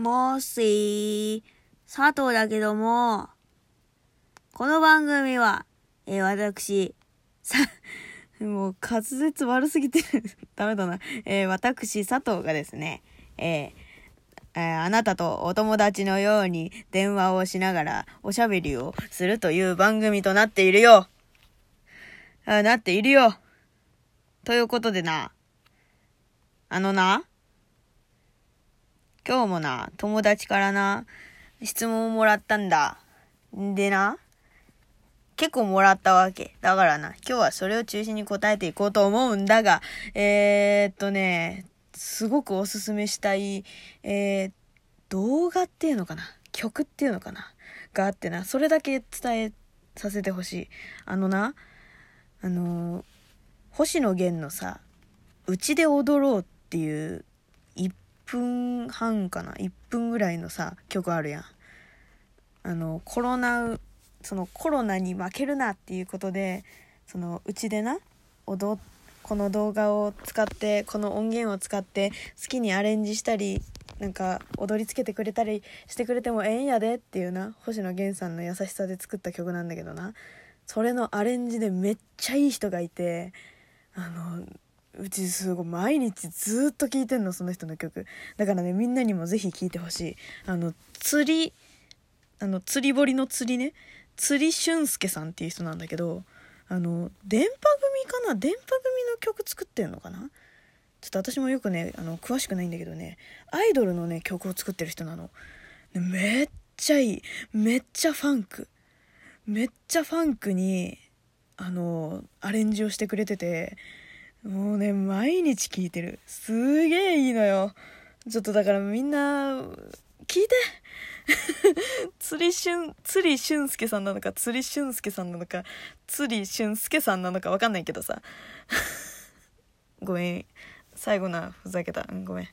もし、佐藤だけども、この番組は、えー、私、さ、もう滑舌悪すぎて ダメだな。えー、私、佐藤がですね、えーえー、あなたとお友達のように電話をしながらおしゃべりをするという番組となっているよ。あなっているよ。ということでな、あのな、今日もな、友達からな、質問をもらったんだ。でな、結構もらったわけ。だからな、今日はそれを中心に答えていこうと思うんだが、えー、っとね、すごくおすすめしたい、えー、動画っていうのかな？曲っていうのかな？があってな、それだけ伝えさせてほしい。あのな、あの、星野源のさ、うちで踊ろうっていう分半かな。1分ぐらいのさ曲あるやん。あのコロナそのコロナに負けるなっていうことでそのうちでな踊この動画を使ってこの音源を使って好きにアレンジしたりなんか踊りつけてくれたりしてくれてもええんやでっていうな星野源さんの優しさで作った曲なんだけどな。それのアレンジでめっちゃいい人がいてあのうちすごい毎日ずっと聴いてんのその人の曲。だからねみんなにもぜひ聴いてほしい。あの釣りあの釣り堀の釣りね。釣り俊介さんっていう人なんだけどあの電波組かな？電波組の曲作ってんのかな？ちょっと私もよくねあの詳しくないんだけどね。アイドルのね曲を作ってる人なの。めっちゃいい。めっちゃファンク。めっちゃファンクにあのアレンジをしてくれてて。もうね毎日聴いてるすげえいいのよちょっとだからみんな聞いて 釣りしゅん、釣り俊介さんなのか、釣り俊介さんなのか、釣り俊介さんなのかわかんないけどさ。ごめん。最後な、ふざけた。ごめん。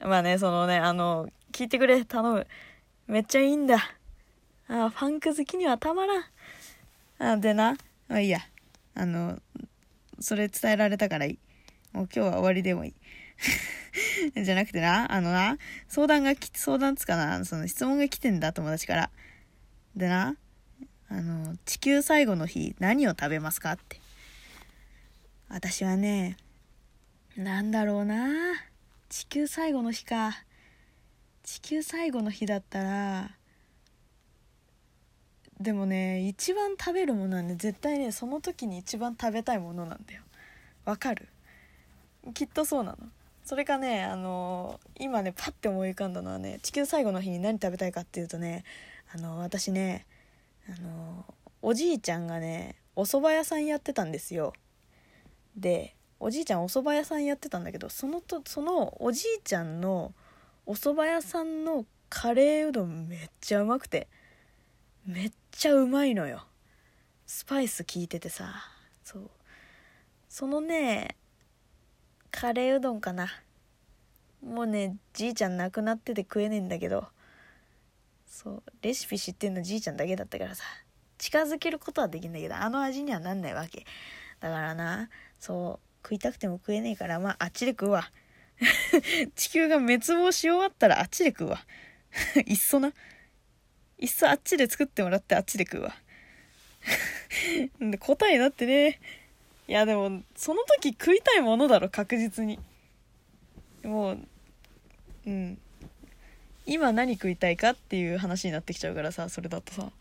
まあね、そのね、あの、聞いてくれ、頼む。めっちゃいいんだ。あ、ファンク好きにはたまらん。あ、でな、まあいいや。あの、それ伝えられたからいい。もう今日は終わりでもいい。じゃなくてな、あのな、相談が来て、相談つかな、その質問が来てんだ、友達から。でな、あの、地球最後の日、何を食べますかって。私はね、なんだろうな。地球最後の日か。地球最後の日だったら、でもね、一番食べるものはね、絶対ね、その時に一番食べたいものなんだよ。わかる？きっとそうなの。それかねあの今ねパッて思い浮かんだのはね地球最後の日に何食べたいかっていうとねあの私ねあのおじいちゃんがねお蕎麦屋さんやってたんですよでおじいちゃんお蕎麦屋さんやってたんだけどそのとそのおじいちゃんのお蕎麦屋さんのカレーうどんめっちゃうまくてめっちゃうまいのよ。スパイス効いててさ。そう。そのねカレーうどんかな。もうねじいちゃん亡くなってて食えねえんだけど。そう。レシピ知ってんのじいちゃんだけだったからさ。近づけることはできんだけどあの味にはなんないわけ。だからなそう。食いたくても食えねえからまああっちで食うわ。地球が滅亡し終わったらあっちで食うわ。いっそな。いっそあっちで作ってもらってあっちで食うわ。答えになってね。いやでもその時食いたいものだろ確実に。もううん。今何食いたいかっていう話になってきちゃうからさそれだとさ。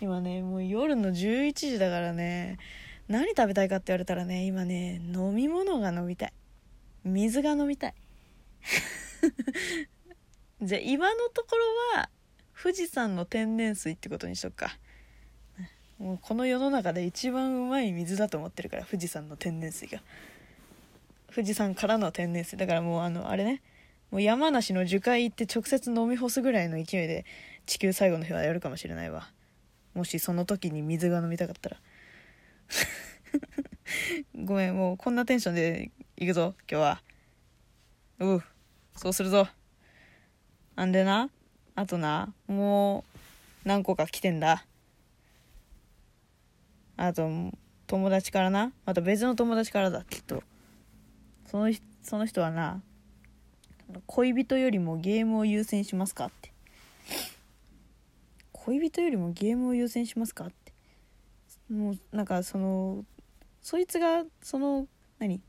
今ねもう夜の11時だからね。何食べたいかって言われたらね今ね飲み物が飲みたい。水が飲みたい。じゃあ今のところは富士山の天然水ってことにしとくか。もうこの世の中で一番うまい水だと思ってるから富士山の天然水が。富士山からの天然水。だからもうあのあれね。もう山梨の樹海行って直接飲み干すぐらいの勢いで地球最後の日はやるかもしれないわ。もしその時に水が飲みたかったら。ごめんもうこんなテンションで行くぞ今日は。うそうするぞ。なんでなあとなもう何個か来てんだ。あと、友達からな。また別の友達からだ、きっと。その、その人はな、恋人よりもゲームを優先しますかって。恋人よりもゲームを優先しますかって。もうなんかそのそいつがその何？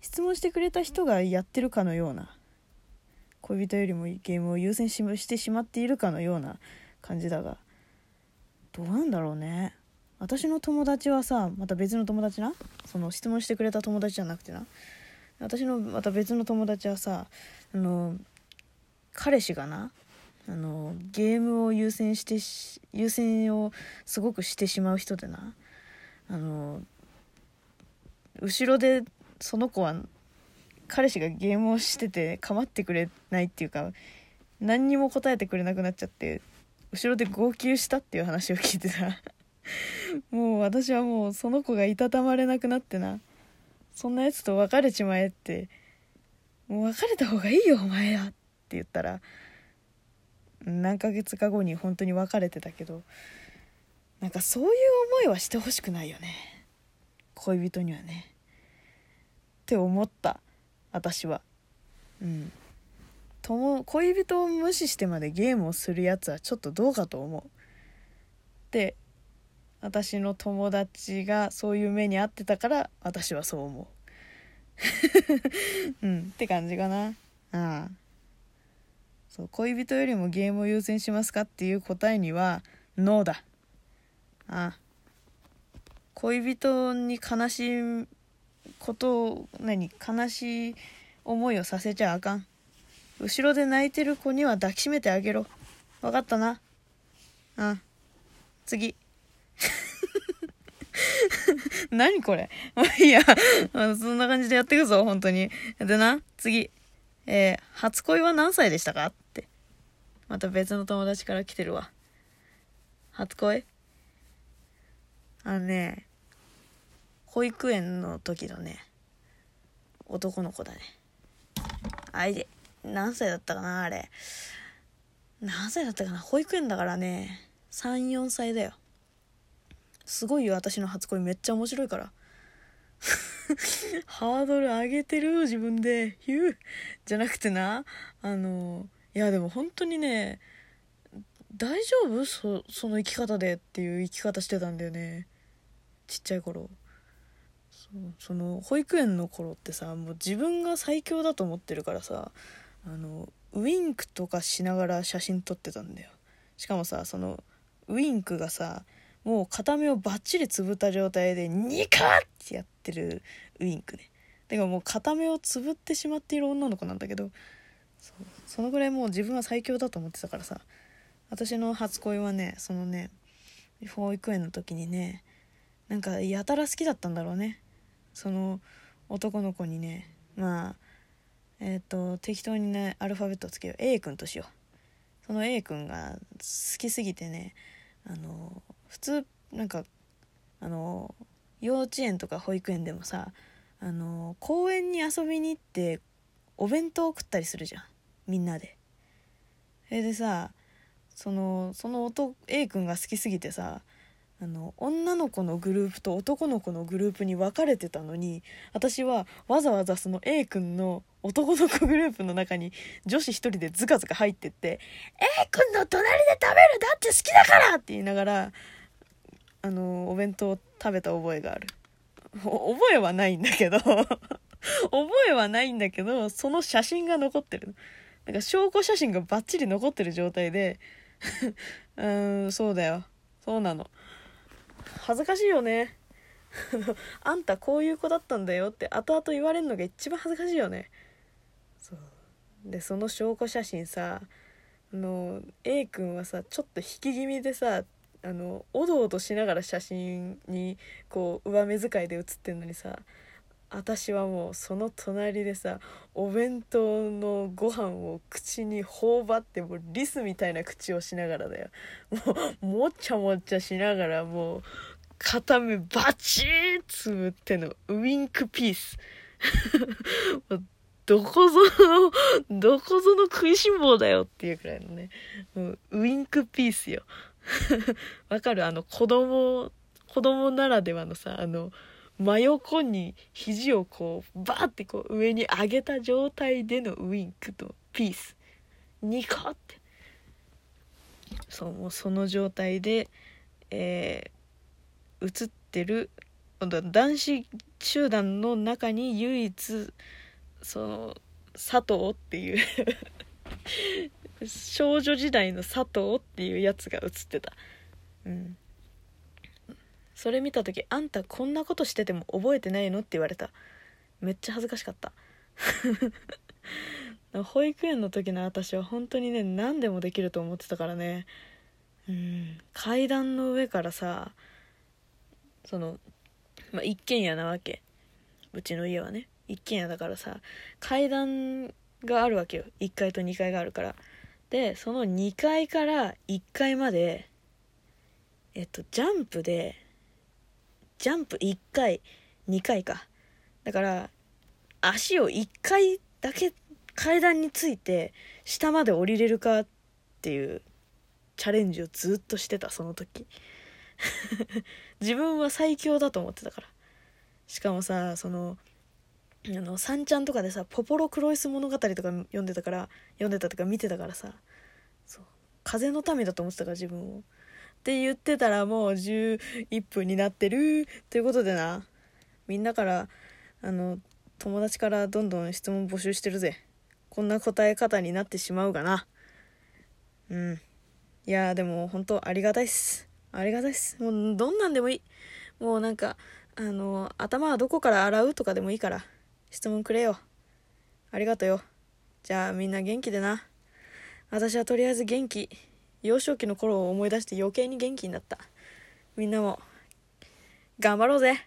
質問してくれた人がやってるかのような。恋人よりもゲームを優先ししてしまっているかのような感じだがどうなんだろうね。私の友達はさまた別の友達な？その質問してくれた友達じゃなくてな。私のまた別の友達はさあの彼氏がなあのゲームを優先して優先をすごくしてしまう人でな。あの後ろでその子は彼氏がゲームをしてて構ってくれないっていうか何にも答えてくれなくなっちゃって後ろで号泣したっていう話を聞いてた。もう私はもうその子がいたたまれなくなってな。そんなやつと別れちまえって。もう別れた方がいいよお前はって言ったら何ヶ月か後に本当に別れてたけどなんかそういう思いはしてほしくないよね。恋人にはね。って思った。私は。うん。友恋人を無視してまでゲームをするやつはちょっとどうかと思う。で私の友達がそういう目に遭ってたから私はそう思う。うん。って感じかな。ああ。そう恋人よりもゲームを優先しますかっていう答えにはノーだ。ああ。恋人に悲しいことを何悲しい思いをさせちゃあかん後ろで泣いてる子には抱きしめてあげろ分かったなあ次 何これまあいいや。そんな感じでやっていくぞ、本当に。でな、次。えー、初恋は何歳でしたか？って。また別の友達から来てるわ。初恋？あのね、保育園の時のね、男の子だね。あいで、何歳だったかな、あれ。何歳だったかな保育園だからね、3、4歳だよ。すごいよ私の初恋。めっちゃ面白いから。ハードル上げてる自分で。ヒュー。じゃなくてなあのいやでも本当にね大丈夫？そその生き方でっていう生き方してたんだよね。ちっちゃい頃。その保育園の頃ってさもう自分が最強だと思ってるからさあのウインクとかしながら写真撮ってたんだよ。しかもさそのウインクがさもう片目をバッチリつぶった状態でニカッってやってるウインクね。だからもう片目をつぶってしまっている女の子なんだけどそうそのぐらいもう自分は最強だと思ってたからさ私の初恋はねそのね保育園の時にねなんかやたら好きだったんだろうね。その男の子にねまあえっ、ー、と適当にねアルファベットをつけよう。A 君としよう。その A 君が好きすぎてねあの普通なんかあの幼稚園とか保育園でもさあの公園に遊びに行ってお弁当を食ったりするじゃん。みんなで。それでさそのその音 A 君が好きすぎてさあの女の子のグループと男の子のグループに分かれてたのに私はわざわざその A 君の男の子グループの中に女子一人でズカズカ入ってって「A 君の隣で食べるだって好きだから!」って言いながらあのお弁当を食べた覚えがある。覚えはないんだけど 覚えはないんだけどその写真が残ってるなんか証拠写真がバッチリ残ってる状態で うんそうだよ。そうなの。恥ずかしいよね。あんたこういう子だったんだよって後々言われるのが一番恥ずかしいよね。そう。でその証拠写真さあの A 君はさちょっと引き気味でさあのおどおどしながら写真にこう上目遣いで写ってんのにさ私はもうその隣でさお弁当のご飯を口に頬張ってもうリスみたいな口をしながらだよ。もうもっちゃもっちゃしながらもう片目バチーつぶっての。ウインクピース。どこぞのどこぞの食いしん坊だよっていうくらいのね。もうウインクピースよ。わかる？あの子供子供ならではのさあの真横に肘をこうバーってこう上に上げた状態でのウインクとピース。ニコって。そうもうその状態でえー、映ってる男子集団の中に唯一その佐藤っていう 少女時代の佐藤っていうやつが映ってた。うん。それ見た時「あんたこんなことしてても覚えてないの?」って言われた。めっちゃ恥ずかしかった。保育園の時の私は本当にね何でもできると思ってたからね。うん。階段の上からさその、まあ、一軒家なわけ。うちの家はね。一軒家だからさ階段があるわけよ。1階と2階があるから。でその2階から1階までえっとジャンプでジャンプ1回2回か。だから足を1回だけ階段について下まで降りれるかっていうチャレンジをずっとしてたその時。自分は最強だと思ってたから。しかもさそのあの三ちゃんとかでさ「ポポロクロイス物語」とか読んでたから読んでたとか見てたからさそう風の民だと思ってたから自分を。って言ってたらもう11分になってるということでな。みんなからあの友達からどんどん質問募集してるぜ。こんな答え方になってしまうがな。うん。いやでも本当ありがたいっす。ありがたいっす。もうどんなんでもいい。もうなんかあの頭はどこから洗うとかでもいいから質問くれよ。ありがとよ。じゃあみんな元気でな。私はとりあえず元気。幼少期の頃を思い出して余計に元気になった。みんなも頑張ろうぜ。